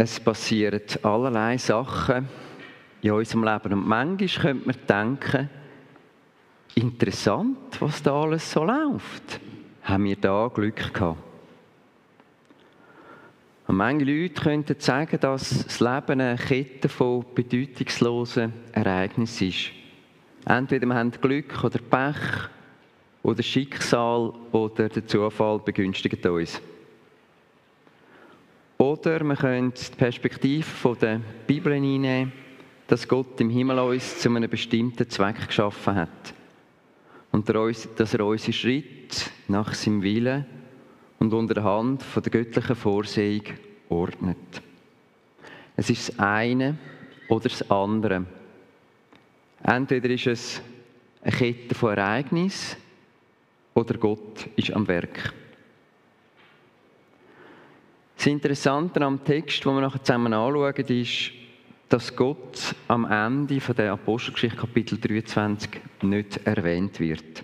es passieren allerlei Sachen in unserem Leben. Und manchmal könnte man denken, interessant, was da alles so läuft. Haben wir da Glück gehabt? Und manche Leute könnten sagen, dass das Leben eine Kette von bedeutungslosen Ereignissen ist. Entweder wir haben Glück oder Pech oder Schicksal oder der Zufall begünstigt uns. Oder wir können die Perspektive der Bibel einnehmen, dass Gott im Himmel uns zu einem bestimmten Zweck geschaffen hat. Und dass er unsere Schritte nach seinem Willen und unter der Hand von der göttlichen Vorsehung ordnet. Es ist das eine oder das andere. Entweder ist es eine Kette von Ereignissen oder Gott ist am Werk. Das Interessante am Text, den wir nachher zusammen anschauen, ist, dass Gott am Ende von der Apostelgeschichte Kapitel 23 nicht erwähnt wird.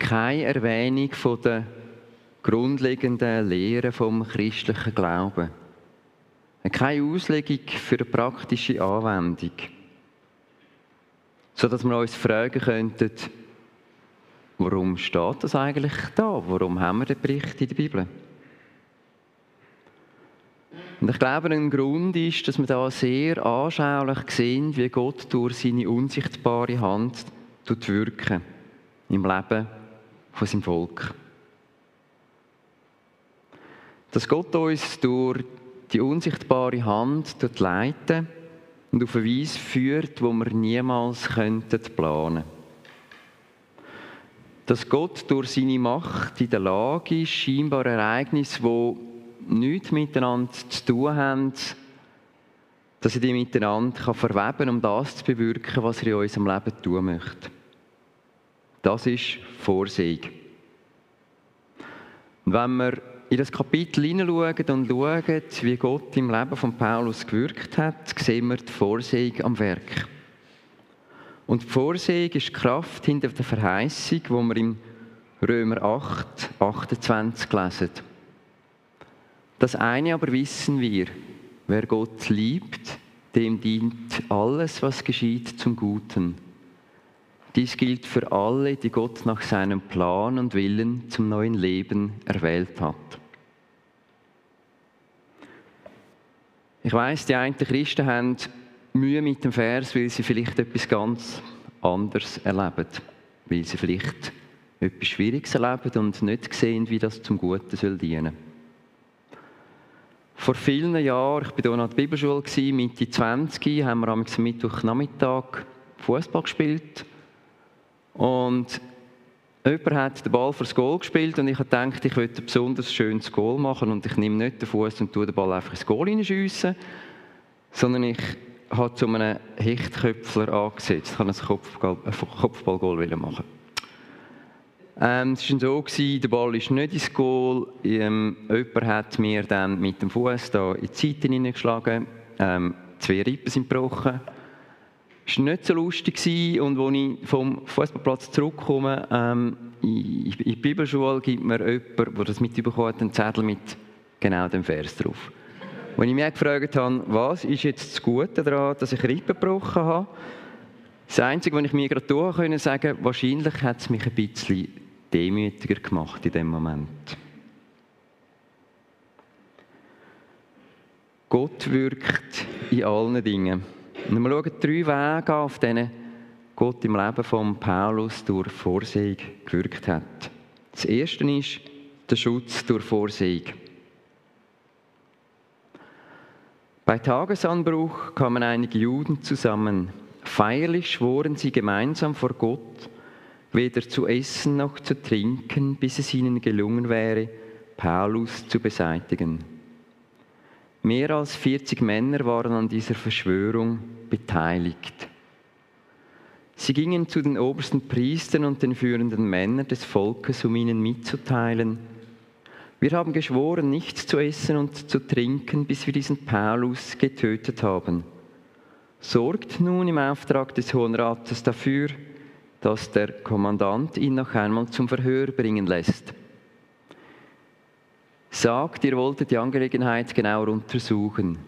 Keine Erwähnung von der grundlegenden Lehren vom christlichen Glauben. Keine Auslegung für eine praktische Anwendung. So dass wir uns fragen könnten, warum steht das eigentlich da? Warum haben wir den Bericht in der Bibel? Und ich glaube, ein Grund ist, dass wir da sehr anschaulich sehen, wie Gott durch seine unsichtbare Hand wirken im Leben von seinem Volk. Dass Gott uns durch die unsichtbare Hand leiten und auf eine Weise führt, wo wir niemals könnten planen Dass Gott durch seine Macht in der Lage ist, scheinbar Ereignisse, die nichts miteinander zu tun haben, dass er die miteinander verweben kann, um das zu bewirken, was er in unserem Leben tun möchte. Das ist Vorsehung. Und wenn wir in das Kapitel hineinschauen und schauen, wie Gott im Leben von Paulus gewirkt hat, sehen wir die Vorsehung am Werk. Und die Vorsehung ist die Kraft hinter der Verheißung, wo wir im Römer 8, 28 lesen. Das eine aber wissen wir, wer Gott liebt, dem dient alles, was geschieht, zum Guten. Dies gilt für alle, die Gott nach seinem Plan und Willen zum neuen Leben erwählt hat. Ich weiß, die einen Christen haben Mühe mit dem Vers, weil sie vielleicht etwas ganz anderes erleben, weil sie vielleicht etwas Schwieriges erleben und nicht sehen, wie das zum Guten soll dienen soll. Vor vielen Jahren, ich war hier an der Bibelschule, Mitte 20, haben wir am Mittwochnachmittag Fußball gespielt. Und jemand hat den Ball fürs Goal gespielt und ich habe gedacht, ich möchte ein besonders schönes Goal machen und ich nehme nicht den Fuß und tue den Ball einfach ins Goal hineinschiessen, sondern ich habe zu einem Hechtköpfler angesetzt. Ich wollte ein Kopfballgoal machen. Ähm, es war so, gewesen, der Ball ist nicht ins Goal. Ähm, jemand hat mir dann mit dem Fuß in die Seite hineingeschlagen. Ähm, zwei Rippen sind gebrochen. Es war nicht so lustig. Gewesen. Und als ich vom Fußballplatz zurückkomme, ähm, in, in die Bibelschule gibt mir jemand, der das mitbekommen hat, einen Zettel mit genau dem Vers drauf. Als ich mich gefragt habe, was ist jetzt das Gute daran, dass ich Rippen gebrochen habe, das Einzige, was ich mir gerade tun konnte, sagen, wahrscheinlich hat es mich ein bisschen demütiger gemacht in dem Moment. Gott wirkt in allen Dingen. Und wir schauen drei Wege an, auf denen Gott im Leben von Paulus durch Vorsehung gewirkt hat. Das erste ist der Schutz durch Vorsehung. Bei Tagesanbruch kamen einige Juden zusammen. Feierlich schworen sie gemeinsam vor Gott, weder zu essen noch zu trinken, bis es ihnen gelungen wäre, Paulus zu beseitigen. Mehr als 40 Männer waren an dieser Verschwörung beteiligt. Sie gingen zu den obersten Priestern und den führenden Männern des Volkes, um ihnen mitzuteilen, wir haben geschworen, nichts zu essen und zu trinken, bis wir diesen Paulus getötet haben. Sorgt nun im Auftrag des Hohen Rates dafür, dass der Kommandant ihn noch einmal zum Verhör bringen lässt. sagt, ihr wolltet die Angelegenheit genauer untersuchen.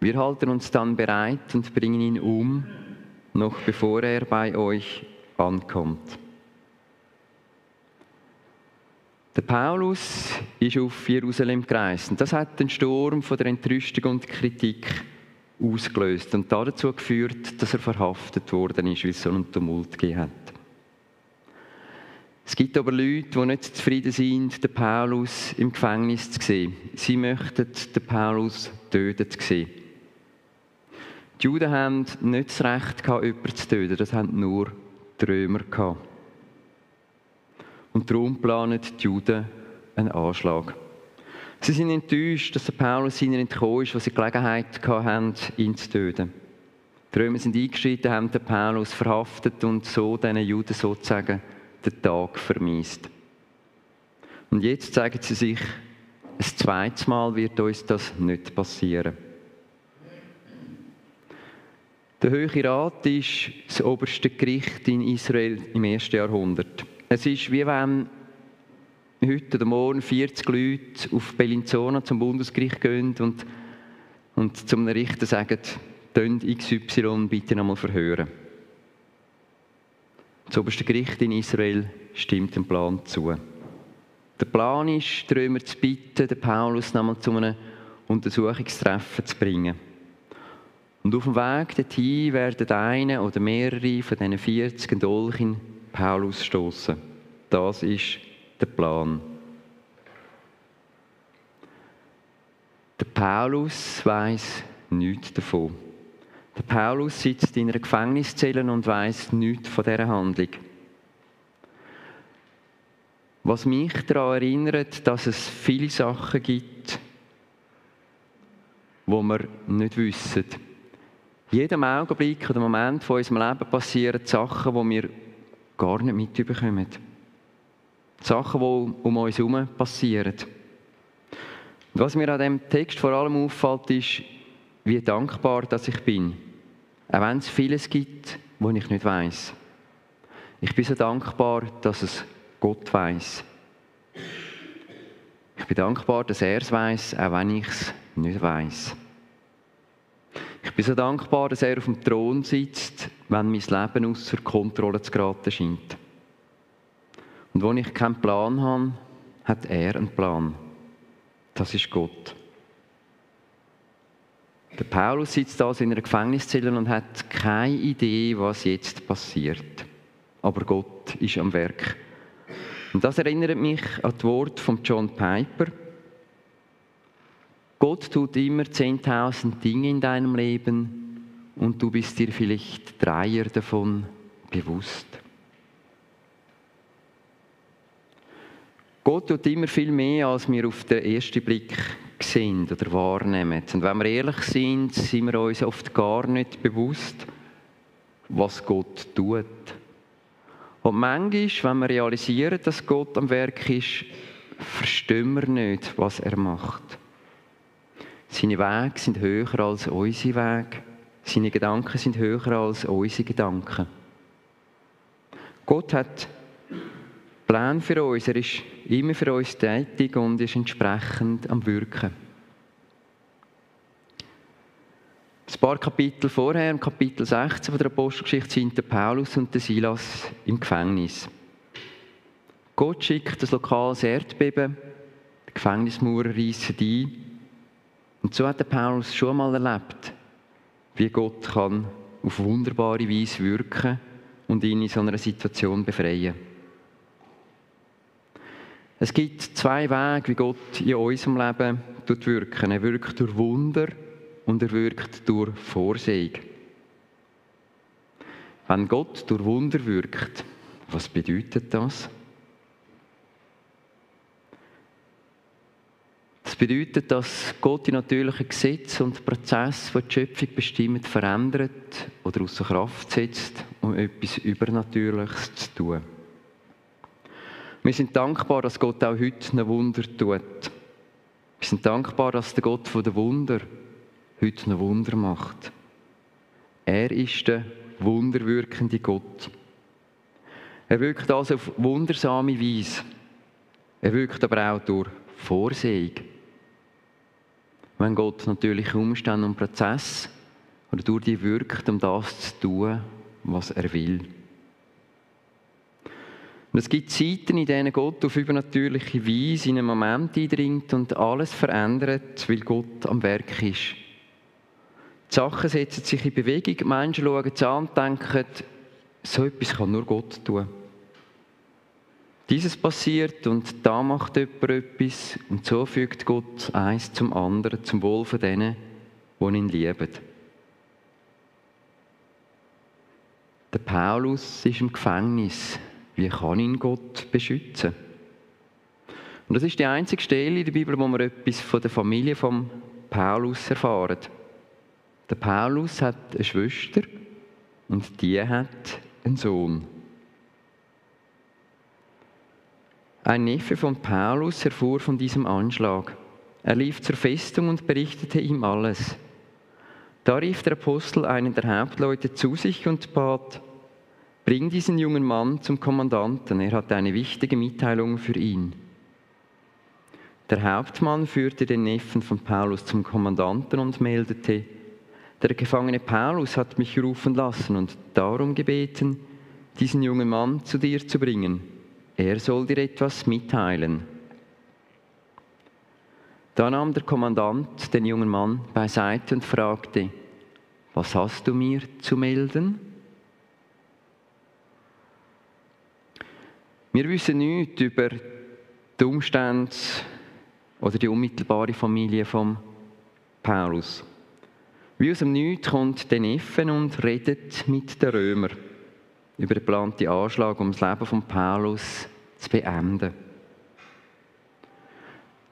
Wir halten uns dann bereit und bringen ihn um, noch bevor er bei euch ankommt. Der Paulus ist auf Jerusalem gereist und das hat den Sturm von der Entrüstung und Kritik ausgelöst und dazu geführt, dass er verhaftet worden ist, weil es so einen Tumult gegeben hat. Es gibt aber Leute, die nicht zufrieden sind, den Paulus im Gefängnis zu sehen. Sie möchten den Paulus tötet sehen. Die Juden haben nicht das Recht, jemanden zu töten, das haben nur die Römer. Und darum planen die Juden einen Anschlag. Sie sind enttäuscht, dass der Paulus ihnen entkommen ist, was sie Gelegenheit hatten, ihn zu töten. Die Römer sind eingeschritten, haben den Paulus verhaftet und so diesen Juden sozusagen den Tag vermisst. Und jetzt sagen sie sich, ein zweites Mal wird uns das nicht passieren. Der Höhere Rat ist das oberste Gericht in Israel im ersten Jahrhundert. Es ist wie wenn heute oder morgen 40 Leute auf Bellinzona zum Bundesgericht gehen und, und zum Richter sagen, tönt XY bitte nochmal verhören. Das oberste Gericht in Israel stimmt dem Plan zu. Der Plan ist, die Römer zu bitten, den Paulus nochmal zu einem Untersuchungstreffen zu bringen. Und auf dem Weg dorthin werden eine oder mehrere von diesen 40 Dolch in Paulus stoßen. Das ist der Plan. Der Paulus weiß nichts davon. Der Paulus sitzt in einer Gefängniszelle und weiß nichts von dieser Handlung. Was mich daran erinnert, dass es viele Sachen gibt, wo wir nicht wissen. In jedem Augenblick oder Moment von unserem Leben passieren Sachen, die wir gar nicht mitbekommen. Sachen, die um uns herum passieren. Und was mir an diesem Text vor allem auffällt, ist, wie dankbar dass ich bin. Auch wenn es vieles gibt, was ich nicht weiß. Ich bin so dankbar, dass es Gott weiß. Ich bin dankbar, dass er es weiß, auch wenn ich es nicht weiß. Ich bin so dankbar, dass er auf dem Thron sitzt, wenn mein Leben außer Kontrolle zu geraten scheint. Und wo ich keinen Plan habe, hat er einen Plan. Das ist Gott. Der Paulus sitzt also in einer Gefängniszelle und hat keine Idee, was jetzt passiert. Aber Gott ist am Werk. Und das erinnert mich an das Wort von John Piper. Gott tut immer 10.000 Dinge in deinem Leben und du bist dir vielleicht dreier davon bewusst. Gott tut immer viel mehr, als wir auf den ersten Blick sehen oder wahrnehmen. Und wenn wir ehrlich sind, sind wir uns oft gar nicht bewusst, was Gott tut. Und manchmal, wenn wir realisieren, dass Gott am Werk ist, verstehen wir nicht, was er macht. Seine Wege sind höher als unsere Wege. Seine Gedanken sind höher als unsere Gedanken. Gott hat Plan für uns. Er ist immer für uns tätig und ist entsprechend am Wirken. Ein paar Kapitel vorher, im Kapitel 16 von der Apostelgeschichte, sind der Paulus und der Silas im Gefängnis. Gott schickt das lokales Erdbeben, die Gefängnismauer reissen ein. Und so hat der Paulus schon mal erlebt, wie Gott kann auf wunderbare Weise wirken und ihn in so einer Situation befreien. Es gibt zwei Wege, wie Gott in unserem Leben wirkt. Er wirkt durch Wunder und er wirkt durch Vorsehung. Wenn Gott durch Wunder wirkt, was bedeutet das? Das bedeutet, dass Gott die natürlichen Gesetze und Prozesse, die die Schöpfung bestimmt, verändert oder außer Kraft setzt, um etwas Übernatürliches zu tun. Wir sind dankbar, dass Gott auch heute ein Wunder tut. Wir sind dankbar, dass der Gott der Wunder heute ein Wunder macht. Er ist der wunderwirkende Gott. Er wirkt also auf wundersame Weise. Er wirkt aber auch durch Vorsehung. Wenn Gott natürlich Umstände und Prozess oder durch die wirkt, um das zu tun, was er will. Und es gibt Zeiten, in denen Gott auf übernatürliche Weise in einen Moment eindringt und alles verändert, weil Gott am Werk ist. Die Sachen setzen sich in Bewegung, die Menschen schauen es und denken, so etwas kann nur Gott tun. Dieses passiert und da macht jemand etwas und so fügt Gott eins zum anderen, zum Wohl von denen, die ihn lieben. Der Paulus ist im Gefängnis. Wie kann ihn Gott beschützen? Und das ist die einzige Stelle in der Bibel, wo wir etwas von der Familie von Paulus erfahren. Der Paulus hat eine Schwester und die hat einen Sohn. Ein Neffe von Paulus erfuhr von diesem Anschlag. Er lief zur Festung und berichtete ihm alles. Da rief der Apostel einen der Hauptleute zu sich und bat, Bring diesen jungen Mann zum Kommandanten, er hat eine wichtige Mitteilung für ihn. Der Hauptmann führte den Neffen von Paulus zum Kommandanten und meldete, der Gefangene Paulus hat mich rufen lassen und darum gebeten, diesen jungen Mann zu dir zu bringen. Er soll dir etwas mitteilen. Da nahm der Kommandant den jungen Mann beiseite und fragte, was hast du mir zu melden? Wir wissen nichts über die Umstände oder die unmittelbare Familie von Paulus. Wie aus dem Nichts kommt der Neffe und redet mit den Römern über den geplanten Anschlag, um das Leben von Paulus zu beenden.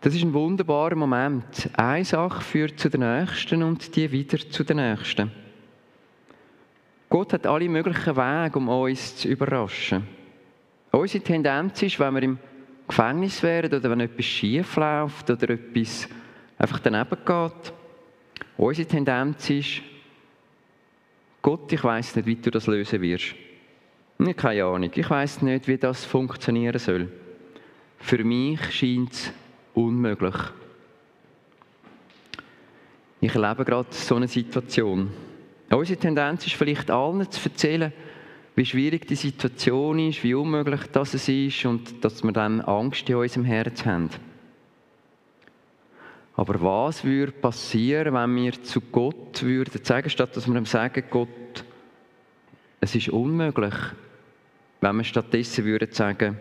Das ist ein wunderbarer Moment. Eine Sache führt zu der nächsten und die wieder zu der nächsten. Gott hat alle möglichen Wege, um uns zu überraschen. Unsere Tendenz ist, wenn wir im Gefängnis wären oder wenn etwas schief läuft oder etwas einfach daneben geht, unsere Tendenz ist, Gott, ich weiß nicht, wie du das lösen wirst. Ich habe keine Ahnung. Ich weiß nicht, wie das funktionieren soll. Für mich scheint es unmöglich. Ich erlebe gerade so eine Situation. Unsere Tendenz ist vielleicht allen zu erzählen, wie schwierig die Situation ist, wie unmöglich das ist und dass wir dann Angst in unserem Herz haben. Aber was würde passieren, wenn wir zu Gott würden sagen, statt dass wir ihm sagen, Gott, es ist unmöglich, wenn wir stattdessen würden sagen,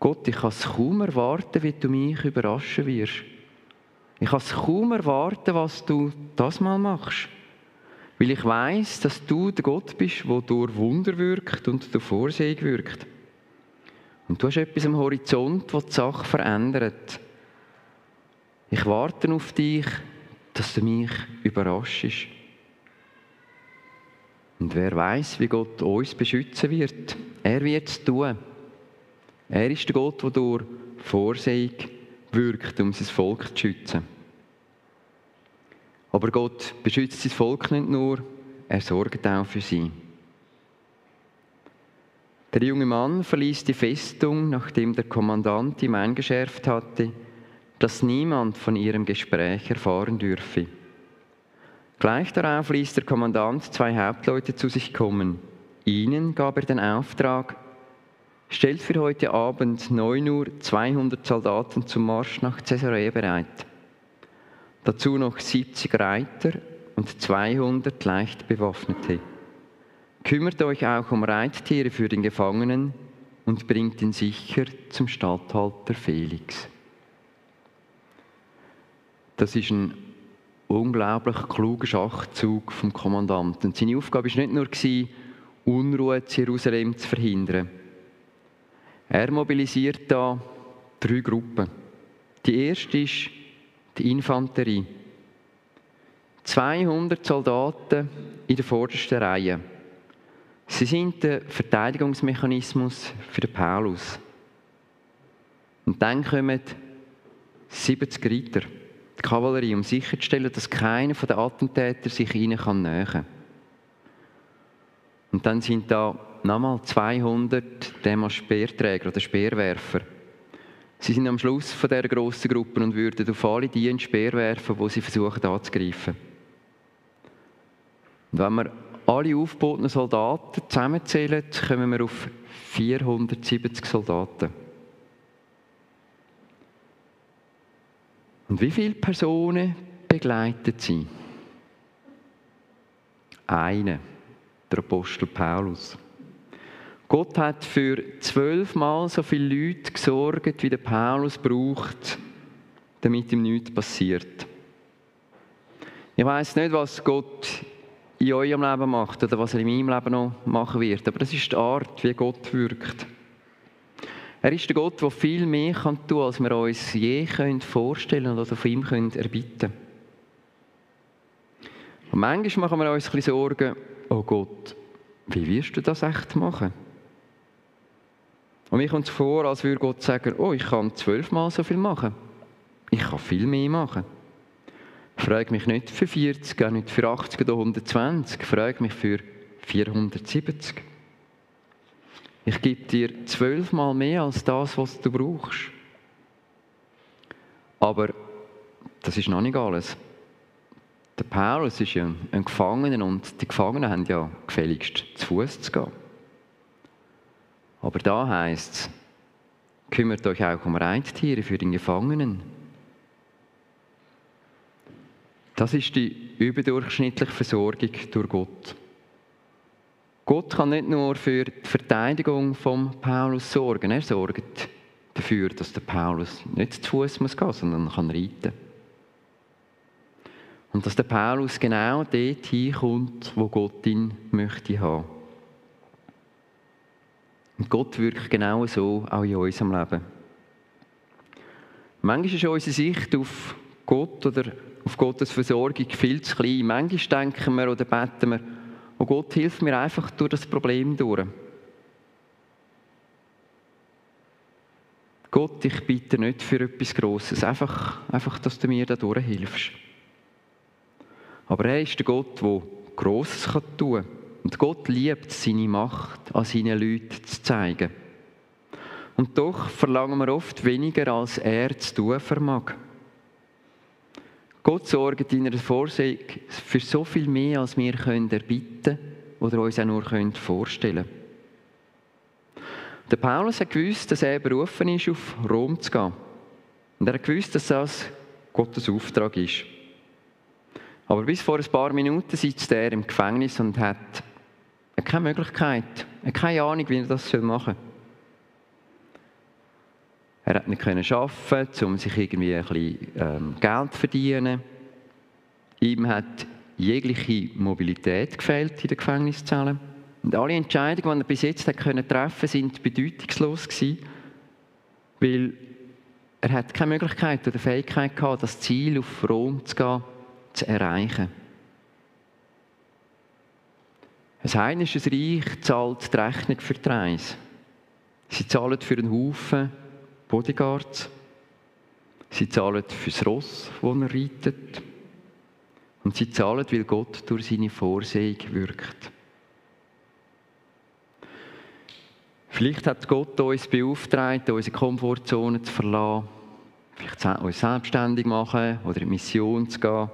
Gott, ich kann es kaum erwarten, wie du mich überraschen wirst. Ich kann es kaum erwarten, was du das mal machst. Weil ich weiß, dass du der Gott bist, der durch Wunder wirkt und durch Vorsehung wirkt. Und du hast etwas am Horizont, das die Sache verändert. Ich warte auf dich, dass du mich überraschst. Und wer weiß, wie Gott uns beschützen wird? Er wird es tun. Er ist der Gott, der durch Vorsehung wirkt, um sein Volk zu schützen. Aber Gott beschützt sein Volk nicht nur, er sorgt auch für sie. Der junge Mann verließ die Festung, nachdem der Kommandant ihm eingeschärft hatte, dass niemand von ihrem Gespräch erfahren dürfe. Gleich darauf ließ der Kommandant zwei Hauptleute zu sich kommen. Ihnen gab er den Auftrag, stellt für heute Abend 9 Uhr 200 Soldaten zum Marsch nach Caesarea bereit. Dazu noch 70 Reiter und 200 leicht bewaffnete. Kümmert euch auch um Reittiere für den Gefangenen und bringt ihn sicher zum Statthalter Felix. Das ist ein unglaublich kluger Schachzug vom Kommandanten. Seine Aufgabe war nicht nur, Unruhe in Jerusalem zu verhindern. Er mobilisiert da drei Gruppen. Die erste ist die Infanterie. 200 Soldaten in der vordersten Reihe. Sie sind der Verteidigungsmechanismus für den Paulus. Und dann kommen 70 Reiter, die Kavallerie, um sicherzustellen, dass keiner der Attentäter sich ihnen nähern kann. Und dann sind da nochmal 200 Demos Speerträger oder Speerwerfer. Sie sind am Schluss von dieser grossen Gruppe und würden auf alle die einen Speer werfen, wo sie versuchen anzugreifen. Und wenn wir alle aufgebotenen Soldaten zusammenzählen, kommen wir auf 470 Soldaten. Und wie viele Personen begleitet sie? Eine, der Apostel Paulus. Gott hat für zwölfmal so viele Leute gesorgt, wie der Paulus braucht, damit ihm nichts passiert. Ich weiß nicht, was Gott in eurem Leben macht oder was er in meinem Leben noch machen wird, aber das ist die Art, wie Gott wirkt. Er ist der Gott, der viel mehr kann tun kann, als wir uns je vorstellen können oder von ihm erbitten können. Und manchmal machen wir uns ein bisschen Sorgen, oh Gott, wie wirst du das echt machen? Und mir kommt es vor, als würde Gott sagen, oh, ich kann zwölfmal so viel machen. Ich kann viel mehr machen. Frage mich nicht für 40, auch nicht für 80 oder 120, frage mich für 470. Ich gebe dir zwölfmal mehr als das, was du brauchst. Aber das ist noch nicht alles. Der Paulus ist ja ein Gefangener und die Gefangenen haben ja gefälligst zu Fuß zu gehen. Aber da heißt es, kümmert euch auch um Reittiere für den Gefangenen. Das ist die überdurchschnittliche Versorgung durch Gott. Gott kann nicht nur für die Verteidigung von Paulus sorgen, er sorgt dafür, dass der Paulus nicht zu Fuß muss gehen, sondern kann reiten. Und dass der Paulus genau dort hinkommt, wo Gott ihn möchte haben. Und Gott wirkt genau so auch in unserem Leben. Manchmal ist unsere Sicht auf Gott oder auf Gottes Versorgung viel zu klein. Manchmal denken wir oder beten wir, oh Gott, hilf mir einfach durch das Problem durch. Gott, ich bitte nicht für etwas Grosses, einfach, einfach dass du mir da durchhilfst. Aber er ist der Gott, der Grosses tun kann. Und Gott liebt seine Macht, an seinen Leuten zu zeigen. Und doch verlangen wir oft weniger, als er zu tun vermag. Gott sorgt in einer Vorsehung für so viel mehr, als wir können erbitten oder uns auch nur vorstellen können. Der Paulus hat gewusst, dass er berufen ist, auf Rom zu gehen. Und er hat gewusst, dass das Gottes Auftrag ist. Aber bis vor ein paar Minuten sitzt er im Gefängnis und hat keine Möglichkeit, keine Ahnung, wie er das machen soll. Er hat nicht arbeiten, um sich irgendwie ein bisschen ähm, Geld zu verdienen. Ihm hat jegliche Mobilität gefehlt in den Gefängniszellen. Und alle Entscheidungen, die er bis jetzt hat können treffen sind bedeutungslos gewesen, weil er hat keine Möglichkeit oder Fähigkeit gehabt, das Ziel auf Rom zu gehen, zu erreichen. Ein heidnisches Reich zahlt die Rechnung für die Reise. Sie zahlen für einen Haufen Bodyguards. Sie zahlen für das Ross, das er reitet. Und sie zahlen, weil Gott durch seine Vorsehung wirkt. Vielleicht hat Gott uns beauftragt, unsere Komfortzone zu verlassen, vielleicht uns selbstständig machen oder in Mission zu gehen.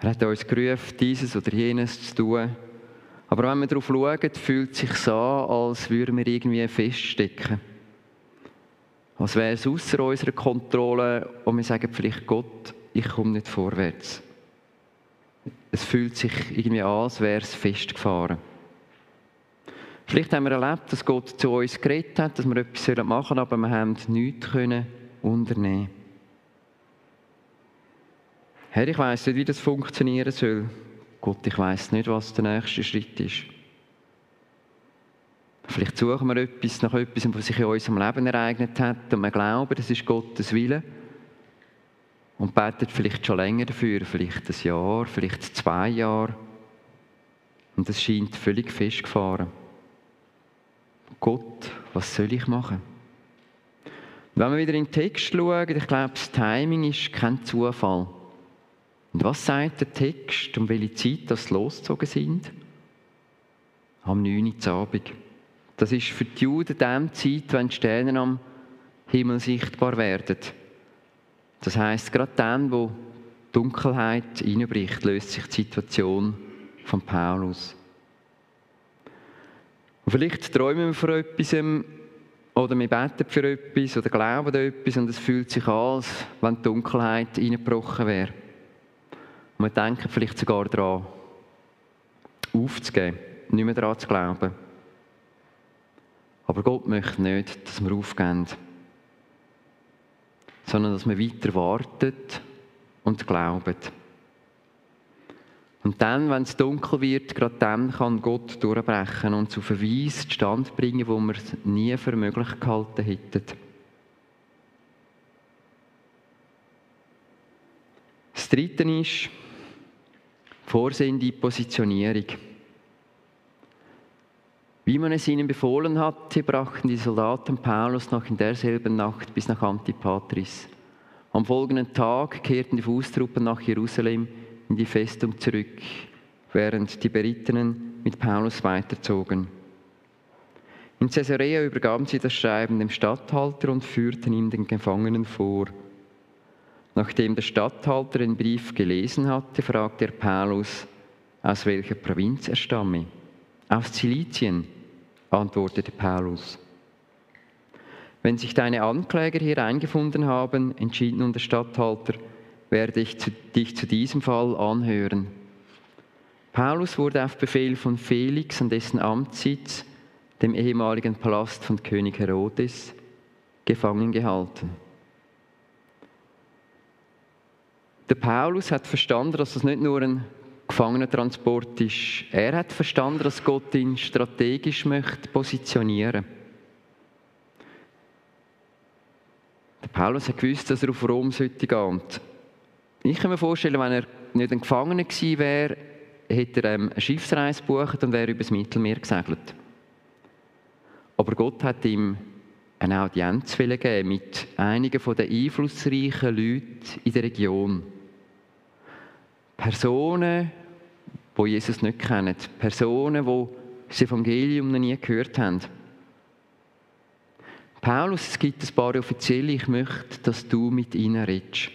Er hat uns gerufen, dieses oder jenes zu tun. Aber wenn wir darauf schauen, fühlt es sich an, als würden wir irgendwie feststecken. Als wäre es außer unserer Kontrolle und wir sagen vielleicht, Gott, ich komme nicht vorwärts. Es fühlt sich irgendwie an, als wäre es festgefahren. Vielleicht haben wir erlebt, dass Gott zu uns geredet hat, dass wir etwas machen sollen, aber wir haben nichts können unternehmen Herr, ich weiss nicht, wie das funktionieren soll. Gott, ich weiss nicht, was der nächste Schritt ist. Vielleicht suchen wir etwas nach etwas, was sich in unserem Leben ereignet hat und wir glauben, das ist Gottes Wille. Und beten vielleicht schon länger dafür, vielleicht ein Jahr, vielleicht zwei Jahre. Und es scheint völlig festgefahren. Gott, was soll ich machen? Und wenn wir wieder in den Text schauen, ich glaube, das Timing ist kein Zufall. Und was sagt der Text, um welche Zeit das losgezogen sind? Am 9. Uhr Abend. Das ist für die Juden die Zeit, wenn die Sterne am Himmel sichtbar werden. Das heißt, gerade dann, wo Dunkelheit einbricht, löst sich die Situation von Paulus. Und vielleicht träumen wir von etwas oder wir beten für etwas oder glauben an etwas und es fühlt sich an, als wenn die Dunkelheit eingebrochen wäre. Und wir denken vielleicht sogar daran, aufzugeben, nicht mehr daran zu glauben. Aber Gott möchte nicht, dass wir aufgeben, sondern dass wir weiter warten und glauben. Und dann, wenn es dunkel wird, gerade dann kann Gott durchbrechen und zu Verweis Stand bringen, wo wir es nie für möglich gehalten hätten. Das Dritte ist vorsehende Positionierung. Wie man es ihnen befohlen hatte, brachten die Soldaten Paulus noch in derselben Nacht bis nach Antipatris. Am folgenden Tag kehrten die Fußtruppen nach Jerusalem in die Festung zurück, während die Berittenen mit Paulus weiterzogen. In Caesarea übergaben sie das Schreiben dem Statthalter und führten ihm den Gefangenen vor. Nachdem der Statthalter den Brief gelesen hatte, fragte er Paulus, aus welcher Provinz er stamme. Aus Zilizien, antwortete Paulus. Wenn sich deine Ankläger hier eingefunden haben, entschied nun der Statthalter, werde ich zu, dich zu diesem Fall anhören. Paulus wurde auf Befehl von Felix an dessen Amtssitz, dem ehemaligen Palast von König Herodes, gefangen gehalten. Der Paulus hat verstanden, dass das nicht nur ein Gefangenentransport ist. Er hat verstanden, dass Gott ihn strategisch möchte positionieren. Der Paulus hat gewusst, dass er auf Rom sollte gehen. Ich kann mir vorstellen, wenn er nicht ein Gefangener gewesen wäre, hätte er ähm, eine Schiffsreise gebucht und wäre übers Mittelmeer gesegelt. Aber Gott hat ihm eine Audienz geben mit einigen der einflussreichen Leuten in der Region. Personen, die Jesus nicht kennen. Personen, die das Evangelium noch nie gehört haben. Paulus, es gibt ein paar Offizielle, ich möchte, dass du mit ihnen redest.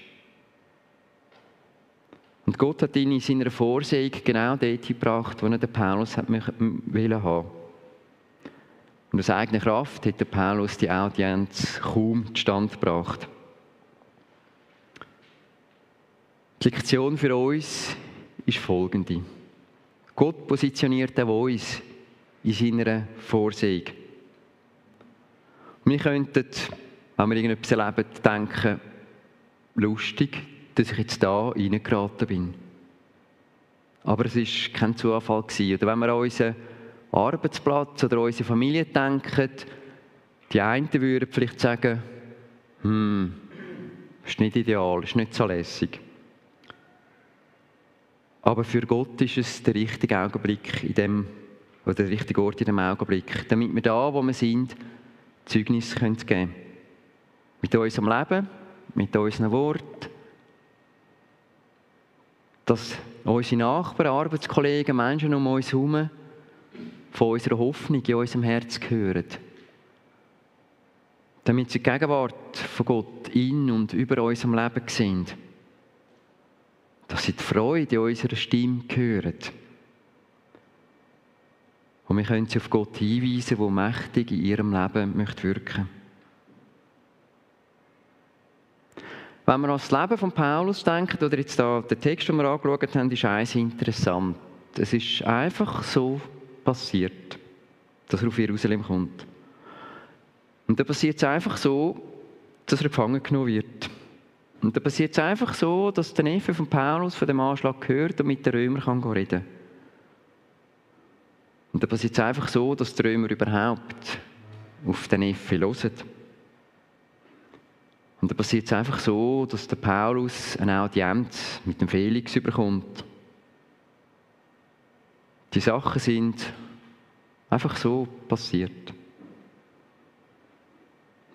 Und Gott hat ihn in seiner Vorsehung genau dort gebracht, wo er den Paulus wollen haben. Und aus eigener Kraft hat der Paulus die Audienz kaum zustande gebracht. Die Lektion für uns ist folgende. Gott positioniert auch uns in seiner Vorsehung. Wir könnten, wenn wir irgendetwas erleben, denken, lustig, dass ich jetzt da reingeraten bin. Aber es war kein Zufall. Oder wenn wir an unseren Arbeitsplatz oder unsere Familie denken, die einen würden vielleicht sagen, hm, ist nicht ideal, ist nicht so lässig. Aber für Gott ist es der richtige Augenblick in dem, oder der richtige Ort in dem Augenblick, damit wir da, wo wir sind, Zeugnis geben können. Mit unserem Leben, mit unseren Worten, dass unsere Nachbarn, Arbeitskollegen, Menschen um uns herum von unserer Hoffnung in unserem Herz hören. Damit sie die Gegenwart von Gott in und über unserem Leben sehen. Dass sie die Freude unserer Stimme hören. Und wir können sie auf Gott hinweisen, der mächtig in ihrem Leben möchte wirken. Wenn wir an das Leben von Paulus denken, oder jetzt da der Text, den wir angeschaut haben, ist eins interessant. Es ist einfach so passiert, dass er auf Jerusalem kommt. Und dann passiert es einfach so, dass er gefangen genommen wird. Und dann passiert es einfach so, dass der Neffe von Paulus von dem Anschlag hört und mit den Römern kann reden kann. Und dann passiert es einfach so, dass die Römer überhaupt auf den Neffe hören. Und dann passiert es einfach so, dass der Paulus eine Audienz mit dem Felix überkommt. Die Sachen sind einfach so passiert.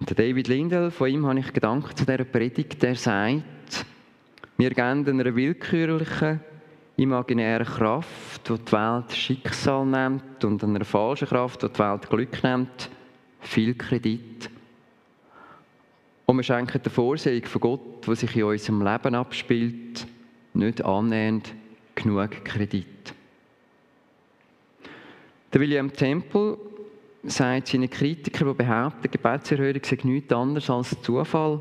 Der David Lindell, von ihm habe ich Gedanken zu dieser Predigt, der sagt, wir geben einer willkürlichen, imaginären Kraft, die die Welt Schicksal nimmt, und einer falschen Kraft, die die Welt Glück nimmt, viel Kredit Und wir schenken der Vorsehung von Gott, die sich in unserem Leben abspielt, nicht annähernd genug Kredit. Der William Temple sagt seinen Kritikern, die behaupten, Gebetserhörung sei nichts anderes als Zufall.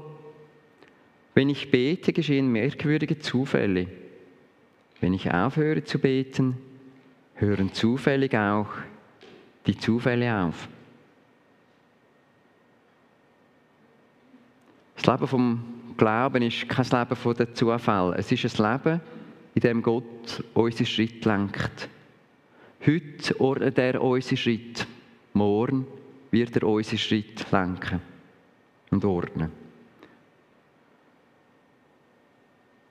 Wenn ich bete, geschehen merkwürdige Zufälle. Wenn ich aufhöre zu beten, hören zufällig auch die Zufälle auf. Das Leben vom Glauben ist kein Leben von den Zufällen. Es ist ein Leben, in dem Gott unsere Schritt lenkt. Heute ordnet er unsere Schritt. Morgen wird er unsere Schritt lenken und ordnen.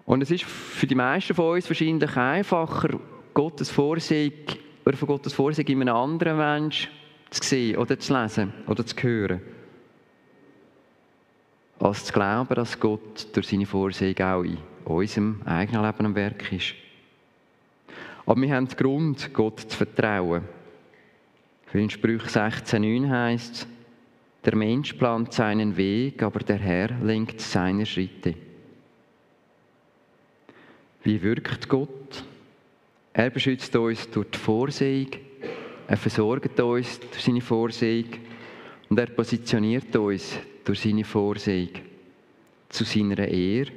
Und es ist für die meisten von uns wahrscheinlich einfacher, Gottes Vorsehung oder von Gottes Vorsehung in einem anderen Mensch zu sehen oder zu lesen oder zu hören, als zu glauben, dass Gott durch seine Vorsehung auch in unserem eigenen Leben am Werk ist. Aber wir haben Grund, Gott zu vertrauen. Für in Sprüch 16,9 heißt der Mensch plant seinen Weg, aber der Herr lenkt seine Schritte. Wie wirkt Gott? Er beschützt uns durch die Vorsehung, er versorgt uns durch seine Vorsehung und er positioniert uns durch seine Vorsehung zu seiner Ehre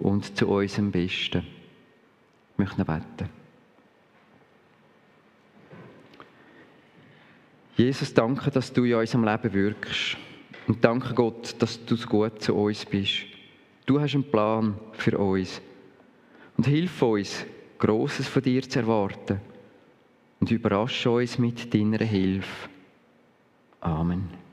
und zu unserem Besten. Ich möchte beten. Jesus, danke, dass du in unserem Leben wirkst. Und danke Gott, dass du so gut zu uns bist. Du hast einen Plan für uns. Und hilf uns, Großes von dir zu erwarten. Und überrasche uns mit deiner Hilfe. Amen.